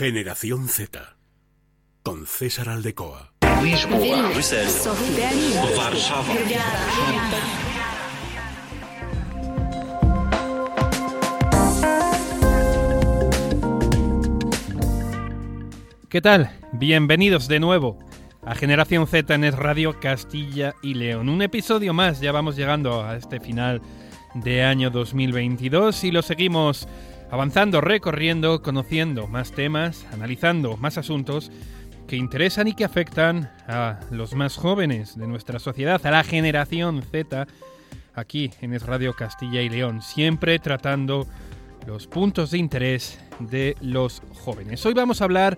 Generación Z. Con César Aldecoa. ¿Qué tal? Bienvenidos de nuevo a Generación Z en Es Radio Castilla y León. Un episodio más, ya vamos llegando a este final de año 2022 y lo seguimos avanzando, recorriendo, conociendo más temas, analizando más asuntos que interesan y que afectan a los más jóvenes de nuestra sociedad, a la generación Z, aquí en Es Radio Castilla y León, siempre tratando los puntos de interés de los jóvenes. Hoy vamos a hablar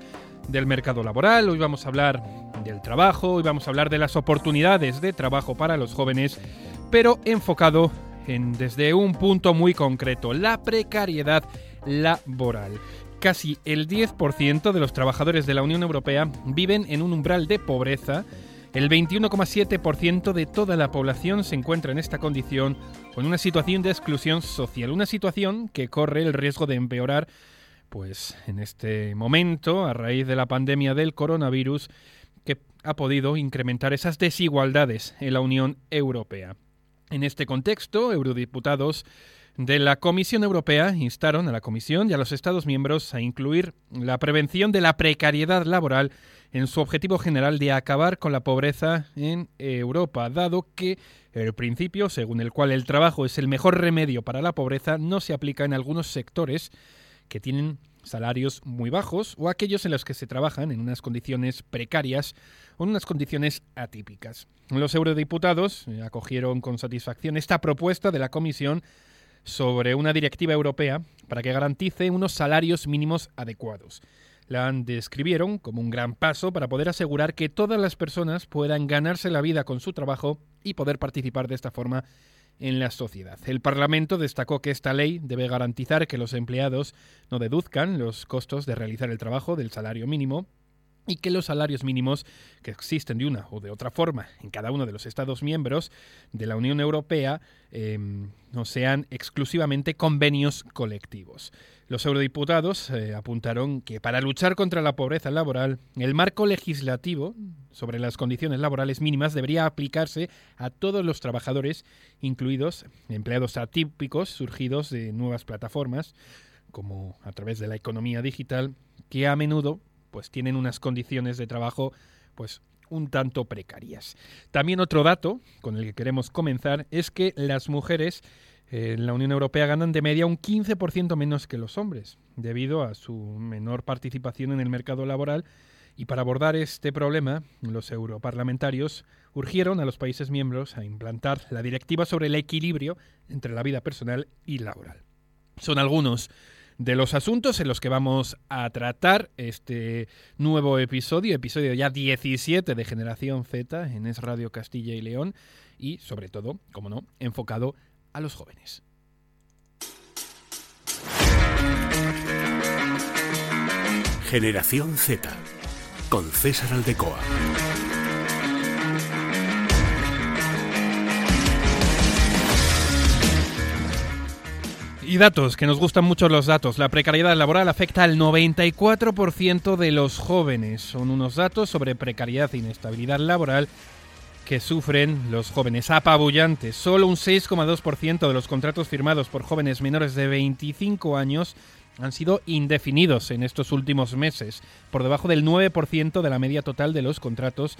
del mercado laboral, hoy vamos a hablar del trabajo, hoy vamos a hablar de las oportunidades de trabajo para los jóvenes, pero enfocado en, desde un punto muy concreto, la precariedad laboral. Casi el 10% de los trabajadores de la Unión Europea viven en un umbral de pobreza. El 21,7% de toda la población se encuentra en esta condición con una situación de exclusión social, una situación que corre el riesgo de empeorar pues en este momento a raíz de la pandemia del coronavirus que ha podido incrementar esas desigualdades en la Unión Europea. En este contexto, eurodiputados de la Comisión Europea instaron a la Comisión y a los Estados miembros a incluir la prevención de la precariedad laboral en su objetivo general de acabar con la pobreza en Europa, dado que el principio según el cual el trabajo es el mejor remedio para la pobreza no se aplica en algunos sectores que tienen salarios muy bajos o aquellos en los que se trabajan en unas condiciones precarias o en unas condiciones atípicas. Los eurodiputados eh, acogieron con satisfacción esta propuesta de la Comisión sobre una directiva europea para que garantice unos salarios mínimos adecuados. La describieron como un gran paso para poder asegurar que todas las personas puedan ganarse la vida con su trabajo y poder participar de esta forma en la sociedad. El Parlamento destacó que esta ley debe garantizar que los empleados no deduzcan los costos de realizar el trabajo del salario mínimo y que los salarios mínimos que existen de una o de otra forma en cada uno de los Estados miembros de la Unión Europea em, no sean exclusivamente convenios colectivos. Los eurodiputados eh, apuntaron que para luchar contra la pobreza laboral, el marco legislativo sobre las condiciones laborales mínimas debería aplicarse a todos los trabajadores, incluidos empleados atípicos surgidos de nuevas plataformas, como a través de la economía digital, que a menudo pues tienen unas condiciones de trabajo pues un tanto precarias. También otro dato con el que queremos comenzar es que las mujeres en la Unión Europea ganan de media un 15% menos que los hombres, debido a su menor participación en el mercado laboral. Y para abordar este problema, los europarlamentarios urgieron a los países miembros a implantar la directiva sobre el equilibrio entre la vida personal y laboral. Son algunos de los asuntos en los que vamos a tratar este nuevo episodio, episodio ya 17 de Generación Z en Es Radio Castilla y León y sobre todo, como no, enfocado a los jóvenes. Generación Z con César Aldecoa. Y datos, que nos gustan mucho los datos. La precariedad laboral afecta al 94% de los jóvenes. Son unos datos sobre precariedad e inestabilidad laboral que sufren los jóvenes. Apabullantes. Solo un 6,2% de los contratos firmados por jóvenes menores de 25 años han sido indefinidos en estos últimos meses, por debajo del 9% de la media total de los contratos.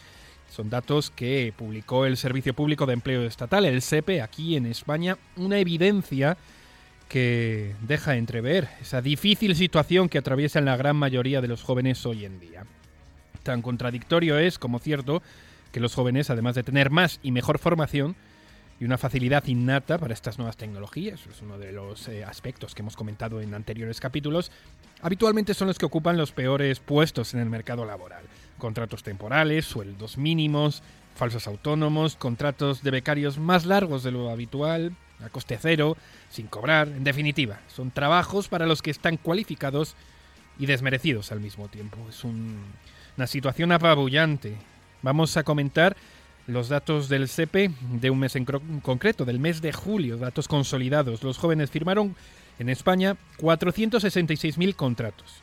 Son datos que publicó el Servicio Público de Empleo Estatal, el SEPE, aquí en España. Una evidencia que deja entrever esa difícil situación que atraviesan la gran mayoría de los jóvenes hoy en día. Tan contradictorio es como cierto que los jóvenes, además de tener más y mejor formación y una facilidad innata para estas nuevas tecnologías, es uno de los eh, aspectos que hemos comentado en anteriores capítulos, habitualmente son los que ocupan los peores puestos en el mercado laboral. Contratos temporales, sueldos mínimos, falsos autónomos, contratos de becarios más largos de lo habitual, a coste cero, sin cobrar, en definitiva, son trabajos para los que están cualificados y desmerecidos al mismo tiempo. Es una situación apabullante. Vamos a comentar los datos del CEPE de un mes en concreto, del mes de julio, datos consolidados. Los jóvenes firmaron en España 466.000 contratos,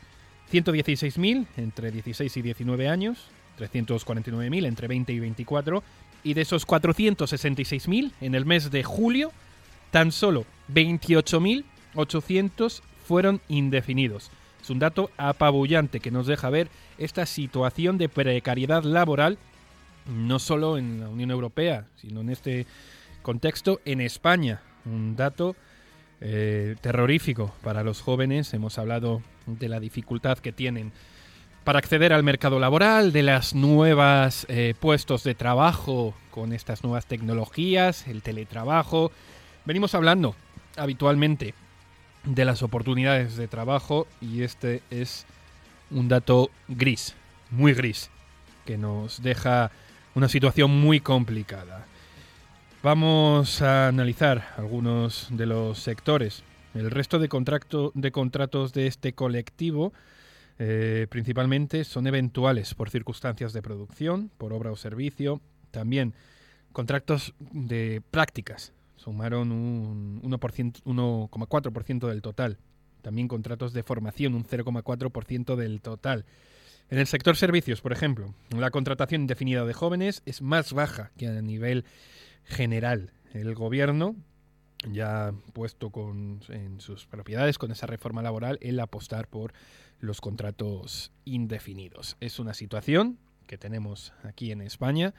116.000 entre 16 y 19 años, 349.000 entre 20 y 24, y de esos 466.000 en el mes de julio, tan solo 28.800 fueron indefinidos. Es un dato apabullante que nos deja ver esta situación de precariedad laboral, no solo en la Unión Europea, sino en este contexto en España. Un dato eh, terrorífico para los jóvenes. Hemos hablado de la dificultad que tienen para acceder al mercado laboral, de las nuevas eh, puestos de trabajo con estas nuevas tecnologías, el teletrabajo. Venimos hablando habitualmente de las oportunidades de trabajo y este es un dato gris, muy gris, que nos deja una situación muy complicada. Vamos a analizar algunos de los sectores. El resto de, de contratos de este colectivo eh, principalmente son eventuales por circunstancias de producción, por obra o servicio. También contratos de prácticas sumaron un 1,4% del total. También contratos de formación, un 0,4% del total. En el sector servicios, por ejemplo, la contratación indefinida de jóvenes es más baja que a nivel general. El gobierno ya puesto con, en sus propiedades con esa reforma laboral el apostar por los contratos indefinidos. Es una situación que tenemos aquí en España,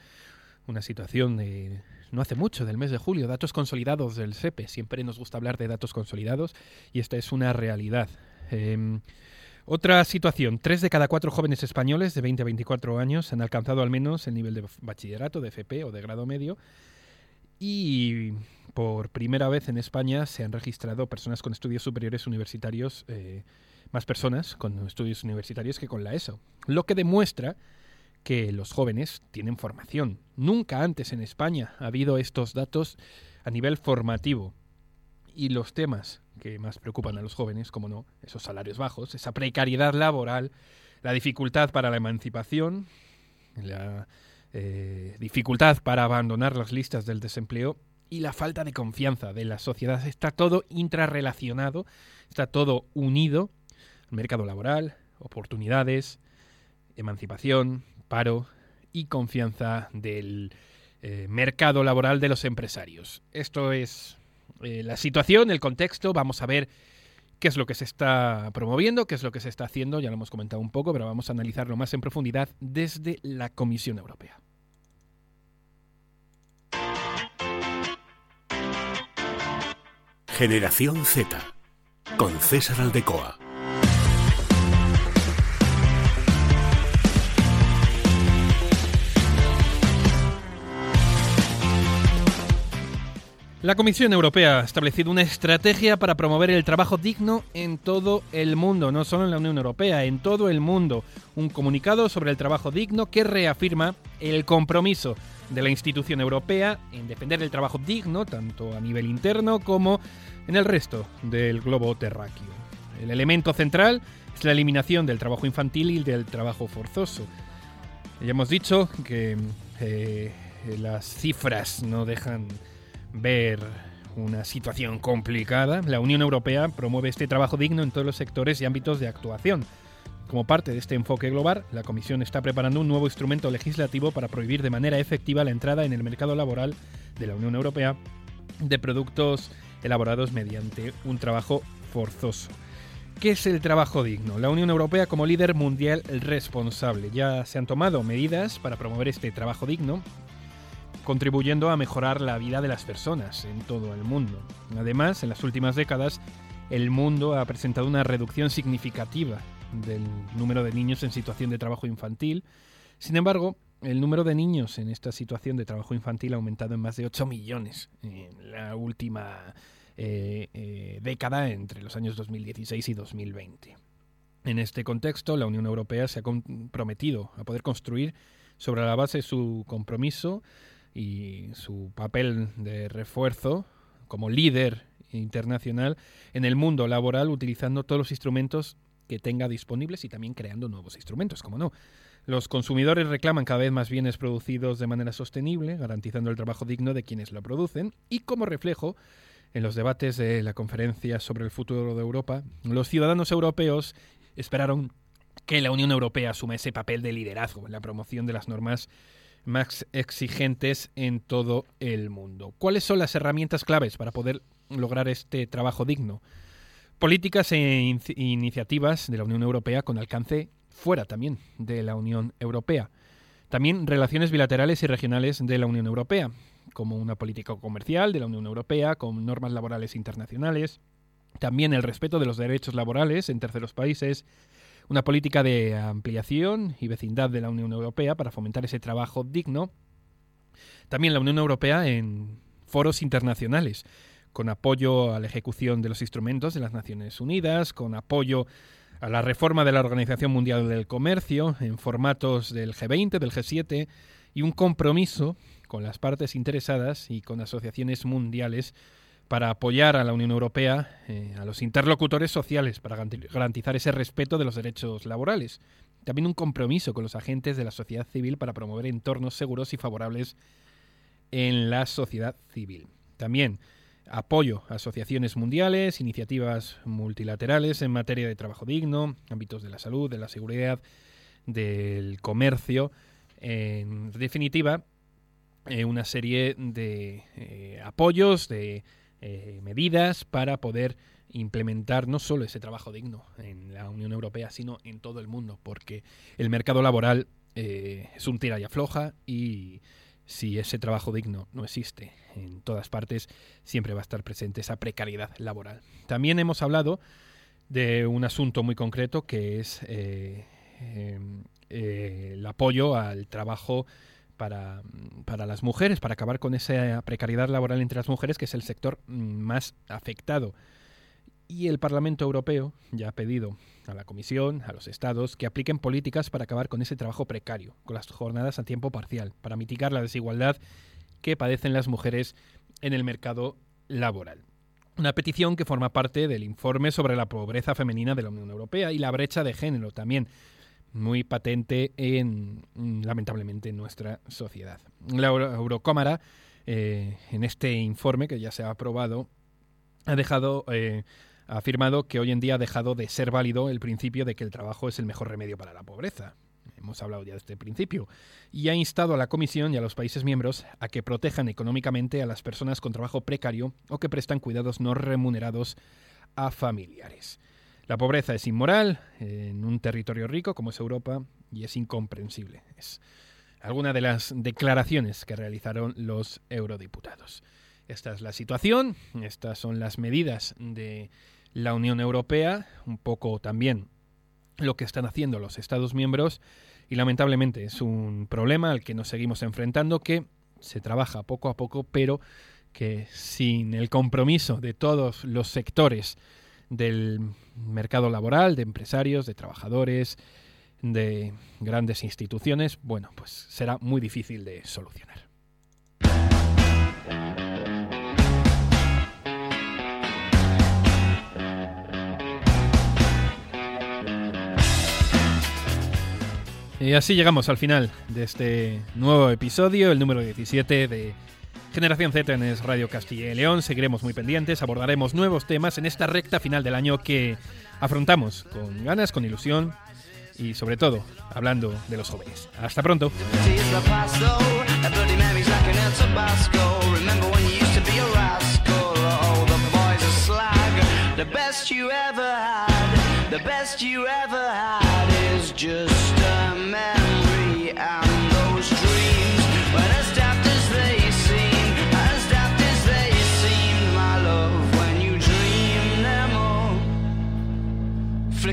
una situación de no hace mucho, del mes de julio, datos consolidados del SEPE. Siempre nos gusta hablar de datos consolidados y esta es una realidad. Em, otra situación, tres de cada cuatro jóvenes españoles de 20 a 24 años han alcanzado al menos el nivel de bachillerato, de FP o de grado medio y por primera vez en España se han registrado personas con estudios superiores universitarios, eh, más personas con estudios universitarios que con la ESO, lo que demuestra que los jóvenes tienen formación. Nunca antes en España ha habido estos datos a nivel formativo. Y los temas que más preocupan a los jóvenes, como no, esos salarios bajos, esa precariedad laboral, la dificultad para la emancipación, la eh, dificultad para abandonar las listas del desempleo y la falta de confianza de la sociedad. Está todo intrarrelacionado, está todo unido. Mercado laboral, oportunidades, emancipación, paro y confianza del eh, mercado laboral de los empresarios. Esto es eh, la situación, el contexto. Vamos a ver qué es lo que se está promoviendo, qué es lo que se está haciendo, ya lo hemos comentado un poco, pero vamos a analizarlo más en profundidad desde la Comisión Europea. Generación Z, con César Aldecoa. La Comisión Europea ha establecido una estrategia para promover el trabajo digno en todo el mundo, no solo en la Unión Europea, en todo el mundo. Un comunicado sobre el trabajo digno que reafirma el compromiso de la institución europea en defender el trabajo digno, tanto a nivel interno como en el resto del globo terráqueo. El elemento central es la eliminación del trabajo infantil y del trabajo forzoso. Ya hemos dicho que eh, las cifras no dejan ver una situación complicada, la Unión Europea promueve este trabajo digno en todos los sectores y ámbitos de actuación. Como parte de este enfoque global, la Comisión está preparando un nuevo instrumento legislativo para prohibir de manera efectiva la entrada en el mercado laboral de la Unión Europea de productos elaborados mediante un trabajo forzoso. ¿Qué es el trabajo digno? La Unión Europea como líder mundial responsable. Ya se han tomado medidas para promover este trabajo digno contribuyendo a mejorar la vida de las personas en todo el mundo. Además, en las últimas décadas, el mundo ha presentado una reducción significativa del número de niños en situación de trabajo infantil. Sin embargo, el número de niños en esta situación de trabajo infantil ha aumentado en más de 8 millones en la última eh, eh, década entre los años 2016 y 2020. En este contexto, la Unión Europea se ha comprometido a poder construir sobre la base de su compromiso y su papel de refuerzo como líder internacional en el mundo laboral utilizando todos los instrumentos que tenga disponibles y también creando nuevos instrumentos, como no. Los consumidores reclaman cada vez más bienes producidos de manera sostenible, garantizando el trabajo digno de quienes lo producen, y como reflejo, en los debates de la conferencia sobre el futuro de Europa, los ciudadanos europeos esperaron que la Unión Europea asuma ese papel de liderazgo en la promoción de las normas más exigentes en todo el mundo. ¿Cuáles son las herramientas claves para poder lograr este trabajo digno? Políticas e iniciativas de la Unión Europea con alcance fuera también de la Unión Europea. También relaciones bilaterales y regionales de la Unión Europea, como una política comercial de la Unión Europea, con normas laborales internacionales. También el respeto de los derechos laborales en terceros países, una política de ampliación y vecindad de la Unión Europea para fomentar ese trabajo digno. También la Unión Europea en foros internacionales, con apoyo a la ejecución de los instrumentos de las Naciones Unidas, con apoyo a la reforma de la Organización Mundial del Comercio en formatos del G20, del G7 y un compromiso con las partes interesadas y con asociaciones mundiales para apoyar a la Unión Europea, eh, a los interlocutores sociales, para garantizar ese respeto de los derechos laborales. También un compromiso con los agentes de la sociedad civil para promover entornos seguros y favorables en la sociedad civil. También apoyo a asociaciones mundiales, iniciativas multilaterales en materia de trabajo digno, ámbitos de la salud, de la seguridad, del comercio. En definitiva, eh, una serie de eh, apoyos, de eh, medidas para poder implementar no solo ese trabajo digno en la Unión Europea, sino en todo el mundo, porque el mercado laboral eh, es un tira y afloja y si ese trabajo digno no existe en todas partes, siempre va a estar presente esa precariedad laboral. También hemos hablado de un asunto muy concreto que es eh, em, el apoyo al trabajo para, para, las mujeres, para acabar con esa precariedad laboral entre las mujeres, que es el sector mm, más afectado. Y el Parlamento Europeo ya ha pedido a la Comisión, a los Estados, que apliquen políticas para acabar con ese trabajo precario, con las jornadas a tiempo parcial, para mitigar la desigualdad que padecen las mujeres en el mercado laboral. Una petición que forma parte del informe sobre la pobreza femenina de la Unión Europea y la brecha de género también, muy patente en lamentablemente en nuestra sociedad. La Eurocámara eh, en este informe que ya se ha aprobado ha dejado eh, ha afirmado que hoy en día ha dejado de ser válido el principio de que el trabajo es el mejor remedio para la pobreza. Hemos hablado ya de este principio. Y ha instado a la Comisión y a los países miembros a que protejan económicamente a las personas con trabajo precario o que prestan cuidados no remunerados a familiares. La pobreza es inmoral en un territorio rico como es Europa y es incomprensible. Es alguna de las declaraciones que realizaron los eurodiputados. Esta es la situación, estas son las medidas de la Unión Europea, un poco también lo que están haciendo los Estados miembros y lamentablemente es un problema al que nos seguimos enfrentando que se trabaja poco a poco, pero que sin el compromiso de todos los sectores del mercado laboral, de empresarios, de trabajadores, de grandes instituciones, bueno, pues será muy difícil de solucionar. Y así llegamos al final de este nuevo episodio, el número 17 de Generación Z en Radio Castilla y León. Seguiremos muy pendientes, abordaremos nuevos temas en esta recta final del año que afrontamos con ganas, con ilusión y sobre todo hablando de los jóvenes. Hasta pronto.